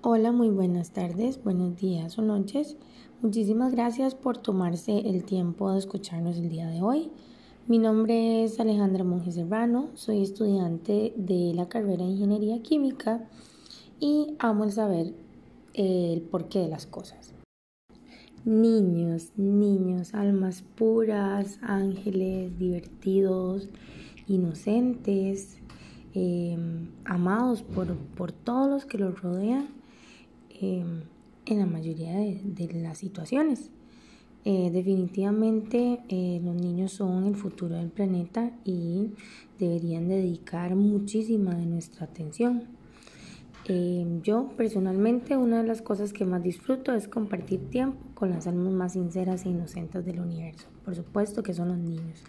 Hola, muy buenas tardes, buenos días o noches. Muchísimas gracias por tomarse el tiempo de escucharnos el día de hoy. Mi nombre es Alejandra Monge Serrano, soy estudiante de la carrera de Ingeniería Química y amo el saber el porqué de las cosas. Niños, niños, almas puras, ángeles, divertidos, inocentes, em, amados por, por todos los que los rodean Em, en la mayoría de, las situaciones. Eh, definitivamente eh, los niños son el futuro del planeta y deberían dedicar muchísima de nuestra atención. Em, yo personalmente una de las cosas que más disfruto es compartir tiempo con las almas más sinceras e inocentes del universo. Por supuesto que son los niños.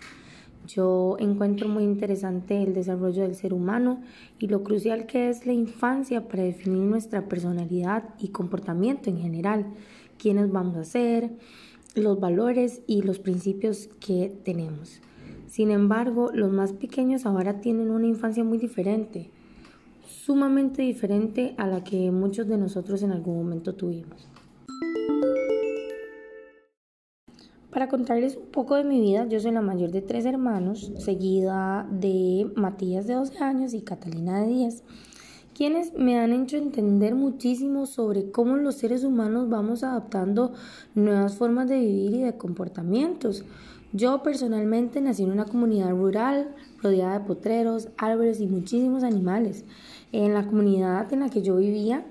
Yo encuentro muy interesante el desarrollo del ser humano y lo crucial que es la infancia para definir nuestra personalidad y comportamiento en general, quiénes vamos a ser, los valores y los principios que tenemos. Sin embargo, los más pequeños ahora tienen una infancia muy diferente, sumamente diferente a la que muchos de nosotros en algún momento tuvimos. Para contarles un poco de mi vida, yo soy la mayor de tres hermanos, seguida de Matías de 12 años y Catalina de 10, quienes me han hecho entender muchísimo sobre cómo los seres humanos vamos adaptando nuevas formas de vivir y de comportamientos. Yo personalmente nací en una comunidad rural rodeada de potreros, árboles y muchísimos animales. En la comunidad en la que yo vivía,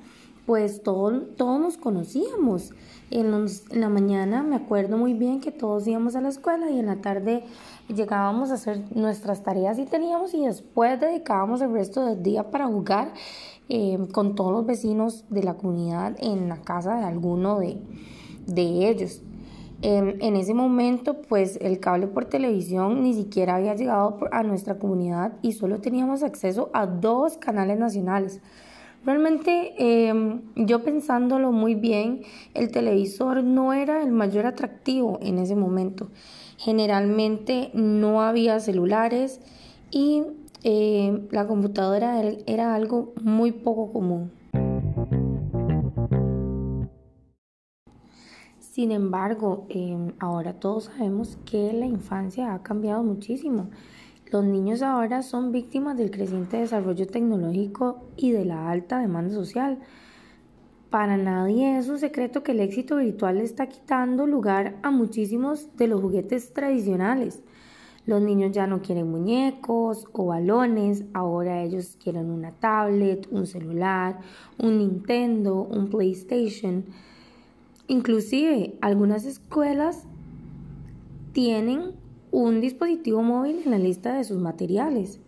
pues todos, todos nos conocíamos. En, en, la mañana me acuerdo muy bien que todos íbamos a la escuela y en la tarde llegábamos a hacer nuestras tareas y teníamos y después dedicábamos el resto del día para jugar eh, con todos los vecinos de la comunidad en la casa de alguno de, de ellos. en ese momento, pues el cable por televisión ni siquiera había llegado a nuestra comunidad y solo teníamos acceso a dos canales nacionales. Realmente em, yo pensándolo muy bien, el televisor no era el mayor atractivo en ese momento. Generalmente no había celulares y em, la computadora era algo muy poco común. Sin embargo, em, ahora todos sabemos que la infancia ha cambiado muchísimo. Los niños ahora son víctimas del creciente desarrollo tecnológico y de la alta demanda social. Para nadie es un secreto que el éxito virtual está quitando lugar a muchísimos de los juguetes tradicionales. Los niños ya no quieren muñecos o balones, ahora ellos quieren una tablet, un celular, un Nintendo, un PlayStation. Inclusive algunas escuelas tienen un dispositivo móvil en la lista de sus materiales.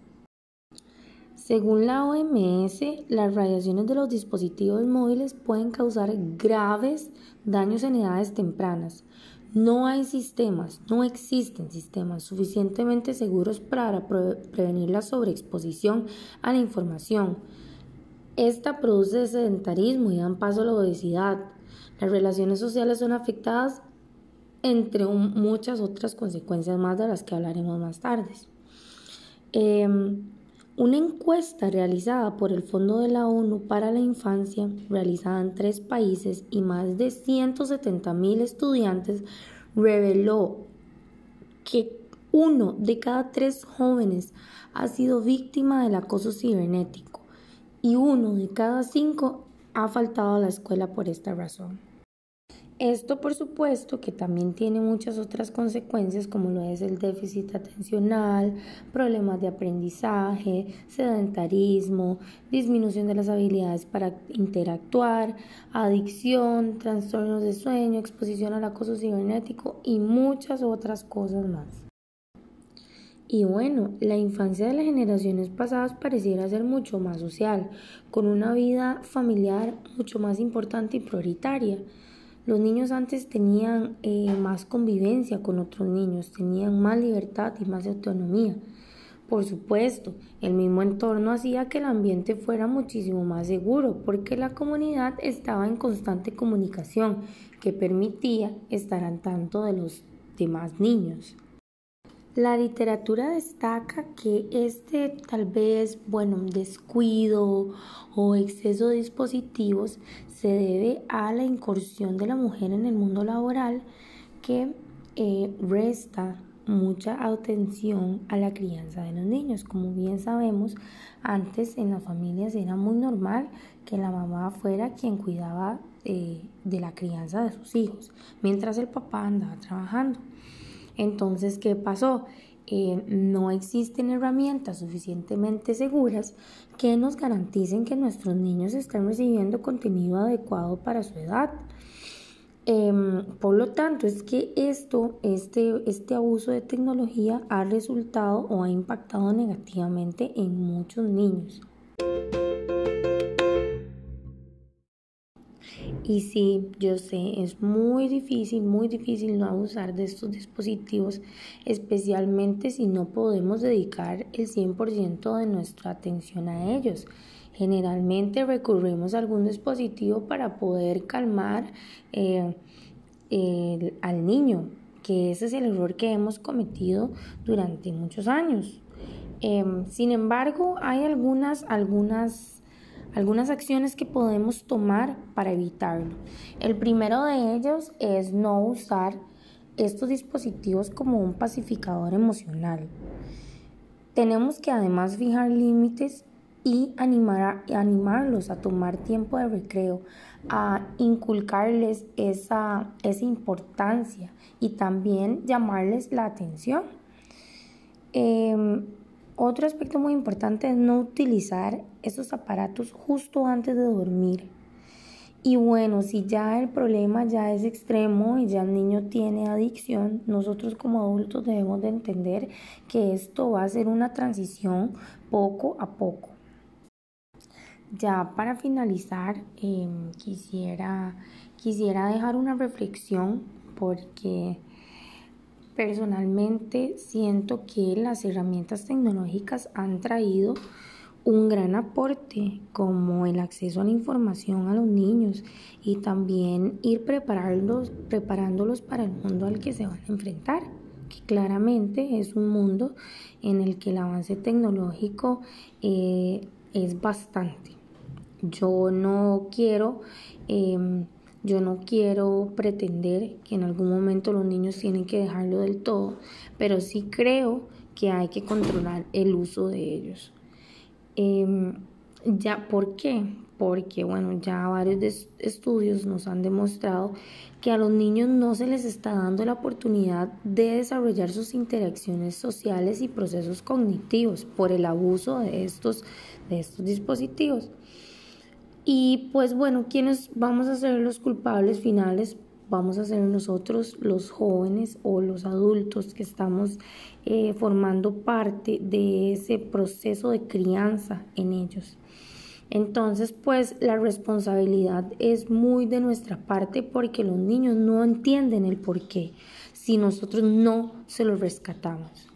Según la OMS, las radiaciones de los dispositivos móviles pueden causar graves daños en edades tempranas. No hay sistemas, no existen sistemas suficientemente seguros para prevenir la sobreexposición a la información. Esta produce sedentarismo y dan paso a la obesidad. Las relaciones sociales son afectadas entre muchas otras consecuencias más de las que hablaremos más tarde. Em, una encuesta realizada por el Fondo de la ONU para la Infancia, realizada en tres países y más de 170 mil estudiantes, reveló que uno de cada tres jóvenes ha sido víctima del acoso cibernético y uno de cada cinco ha faltado a la escuela por esta razón. Esto por supuesto que también tiene muchas otras consecuencias como lo es el déficit atencional, problemas de aprendizaje, sedentarismo, disminución de las habilidades para interactuar, adicción, trastornos de sueño, exposición al acoso cibernético y muchas otras cosas más. Y bueno, la infancia de las generaciones pasadas pareciera ser mucho más social, con una vida familiar mucho más importante y prioritaria. Los niños antes tenían eh, más convivencia con otros niños, tenían más libertad y más autonomía. Por supuesto, el mismo entorno hacía que el ambiente fuera muchísimo más seguro porque la comunidad estaba en constante comunicación que permitía estar al tanto de los demás niños. La literatura destaca que este tal vez, bueno, descuido o exceso de dispositivos se debe a la incursión de la mujer en el mundo laboral que eh, resta mucha atención a la crianza de los niños. Como bien sabemos, antes en las familias era muy normal que la mamá fuera quien cuidaba eh, de la crianza de sus hijos, mientras el papá andaba trabajando. Entonces, ¿qué pasó? Eh, no existen herramientas suficientemente seguras que nos garanticen que nuestros niños estén recibiendo contenido adecuado para su edad. Em, por lo tanto, es que esto, este, este abuso de tecnología ha resultado o ha impactado negativamente en muchos niños. Y sí, yo sé, es muy difícil, muy difícil no abusar de estos dispositivos, especialmente si no podemos dedicar el 100% de nuestra atención a ellos. Generalmente recurrimos a algún dispositivo para poder calmar eh, al niño, que ese es el error que hemos cometido durante muchos años. Em, sin embargo, hay algunas, algunas algunas acciones que podemos tomar para evitarlo. El primero de ellos es no usar estos dispositivos como un pacificador emocional. Tenemos que además fijar límites y animar animarlos a tomar tiempo de recreo, a inculcarles esa, esa importancia y también llamarles la atención. Em, otro aspecto muy importante es no utilizar esos aparatos justo antes de dormir. Y bueno, si ya el problema ya es extremo y ya el niño tiene adicción, nosotros como adultos debemos de entender que esto va a ser una transición poco a poco. Ya para finalizar, em, quisiera, quisiera dejar una reflexión porque Personalmente siento que las herramientas tecnológicas han traído un gran aporte como el acceso a la información a los niños y también ir preparándolos, preparándolos para el mundo al que se van a enfrentar, que claramente es un mundo en el que el avance tecnológico eh, es bastante. Yo no quiero... Em, yo no quiero pretender que en algún momento los niños tienen que dejarlo del todo, pero sí creo que hay que controlar el uso de ellos. Em, ya, ¿Por qué? Porque, bueno, ya varios estudios nos han demostrado que a los niños no se les está dando la oportunidad de desarrollar sus interacciones sociales y procesos cognitivos por el abuso de estos, de estos dispositivos. Y pues bueno, ¿quiénes vamos a ser los culpables finales? Vamos a ser nosotros los jóvenes o los adultos que estamos eh, formando parte de ese proceso de crianza en ellos. Entonces, pues la responsabilidad es muy de nuestra parte porque los niños no entienden el por qué si nosotros no se los rescatamos.